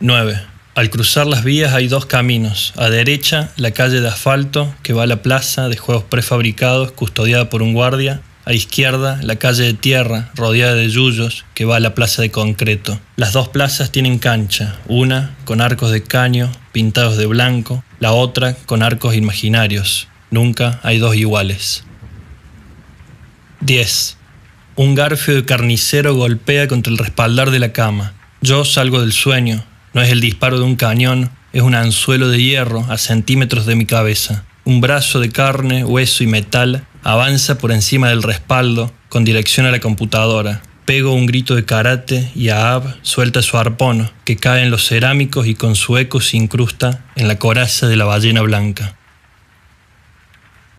9. Al cruzar las vías hay dos caminos. A derecha, la calle de asfalto que va a la plaza de juegos prefabricados custodiada por un guardia. A izquierda, la calle de tierra rodeada de yuyos que va a la plaza de concreto. Las dos plazas tienen cancha, una con arcos de caño pintados de blanco, la otra con arcos imaginarios. Nunca hay dos iguales. 10. Un garfio de carnicero golpea contra el respaldar de la cama. Yo salgo del sueño, no es el disparo de un cañón, es un anzuelo de hierro a centímetros de mi cabeza. Un brazo de carne, hueso y metal avanza por encima del respaldo con dirección a la computadora. Pego un grito de karate y Aab suelta su arpón, que cae en los cerámicos y con su eco se incrusta en la coraza de la ballena blanca.